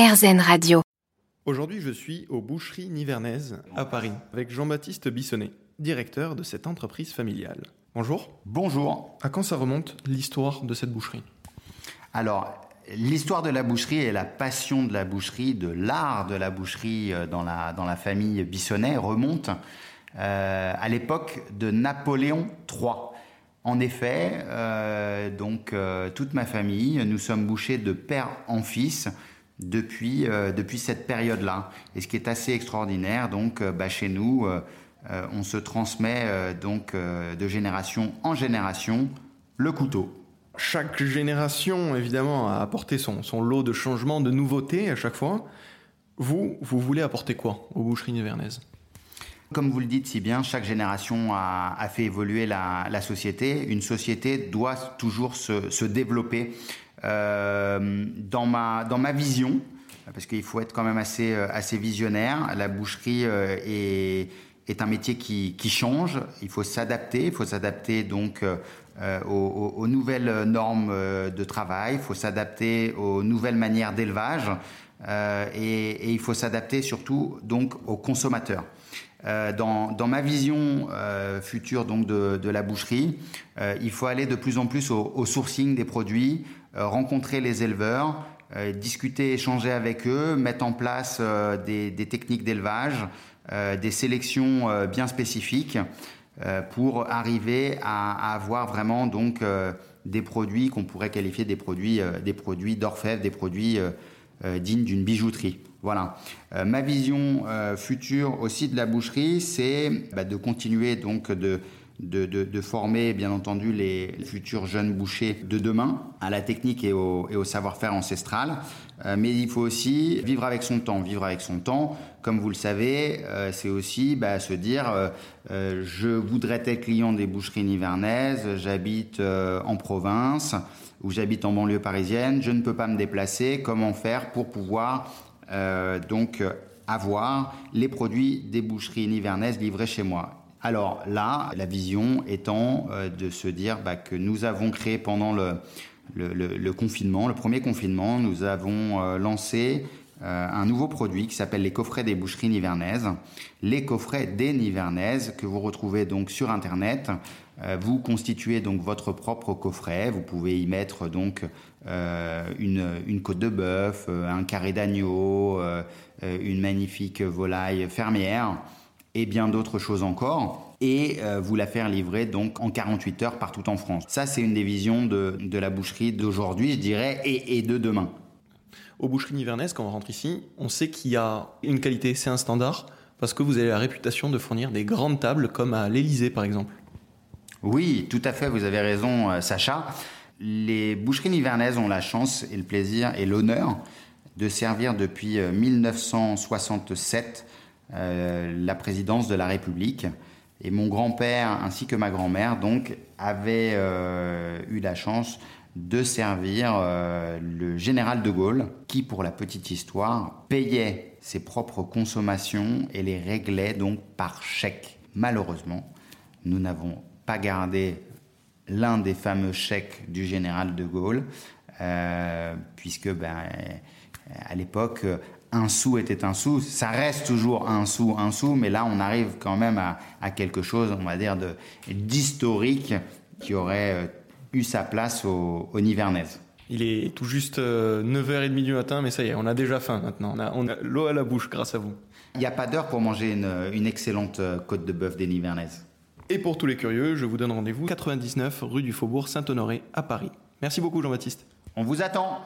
RZN Radio. Aujourd'hui, je suis aux Boucheries Nivernaises à Paris avec Jean-Baptiste Bissonnet, directeur de cette entreprise familiale. Bonjour. Bonjour. À quand ça remonte l'histoire de cette boucherie? Alors, l'histoire de la boucherie et la passion de la boucherie, de l'art de la boucherie euh, dans la, dans la famille Bissonnet remonte euh, à l'époque de Napoléon III. En effet, euh, donc toute ma famille, nous sommes bouchés de père en fils depuis, depuis cette période-là. Et ce qui est assez extraordinaire, donc bah, chez nous, on se transmet donc de génération en génération le couteau. Chaque génération, évidemment, a apporté son, son lot de changements, de nouveautés à chaque fois. Vous, vous voulez apporter quoi aux boucheries nivernaises comme vous le dites si bien, chaque génération a, fait évoluer la, société. Une société doit toujours se, développer. Euh, dans, ma, dans ma vision, parce qu'il faut être quand même assez, assez visionnaire, la boucherie euh, est, un métier qui, change. Il faut s'adapter. Il faut s'adapter donc euh, aux, nouvelles normes de travail. Il faut s'adapter aux nouvelles manières d'élevage. Euh, et, et, il faut s'adapter surtout donc aux consommateurs. Euh, dans, dans, ma vision euh, future donc de, de la boucherie, euh, il faut aller de plus en plus au, au sourcing des produits, euh, rencontrer les éleveurs, euh, discuter, échanger avec eux, mettre en place des, des, techniques d'élevage, des sélections bien spécifiques pour arriver à, à, avoir vraiment donc des produits qu'on pourrait qualifier des produits des produits d'orfèvre, des produits dignes d'une bijouterie. Voilà. Euh, ma vision euh, future aussi de la boucherie, c'est bah, de continuer donc de, de, de, former bien entendu les futurs jeunes bouchers de demain à la technique et au, et au savoir-faire ancestral. Euh, mais il faut aussi vivre avec son temps. Vivre avec son temps, comme vous le savez, c'est aussi bah, se dire je voudrais être client des boucheries nivernaises, j'habite en province ou j'habite en banlieue parisienne, je ne peux pas me déplacer. Comment faire pour pouvoir donc avoir les produits des boucheries nivernaises livrés chez moi. Alors là, la vision étant euh, de se dire bah, que nous avons créé pendant le, confinement, le premier confinement, nous avons euh, lancé euh, un nouveau produit qui s'appelle les coffrets des boucheries nivernaises. Les coffrets des nivernaises que vous retrouvez donc sur internet. Euh, vous constituez donc votre propre coffret. Vous pouvez y mettre donc euh, une, côte de bœuf, un carré d'agneau, une magnifique volaille fermière et bien d'autres choses encore et vous la faire livrer donc en 48 heures partout en France. Ça, c'est une des visions de, la boucherie d'aujourd'hui, je dirais, et, de demain. Aux boucheries nivernaises, quand on rentre ici, on sait qu'il y a une qualité, c'est un standard, parce que vous avez la réputation de fournir des grandes tables comme à l'Elysée par exemple. Oui, tout à fait, vous avez raison, Sacha. Les boucheries nivernaises ont la chance et le plaisir et l'honneur de servir depuis 1967 euh, la présidence de la République. Et mon grand-père ainsi que ma grand-mère donc avaient euh, eu la chance de servir euh, le général de Gaulle, qui, pour la petite histoire, payait ses propres consommations et les réglait donc par chèque. Malheureusement, nous n'avons pas gardé l'un des fameux chèques du général de Gaulle, euh, puisque ben, à l'époque, un sou était un sou. Ça reste toujours un sou, un sou, mais là, on arrive quand même à, à quelque chose, on va dire, d'historique qui aurait euh, eu sa place au, au Nivernaises. Il est tout juste 9h30 du matin, mais ça y est, on a déjà faim maintenant. On a, on a l'eau à la bouche grâce à vous. Il n'y a pas d'heure pour manger une, une, excellente euh, côte de bœuf des Nivernaises. Et pour tous les curieux, je vous donne rendez-vous 99 rue du Faubourg Saint-Honoré à Paris. Merci beaucoup Jean-Baptiste. On vous attend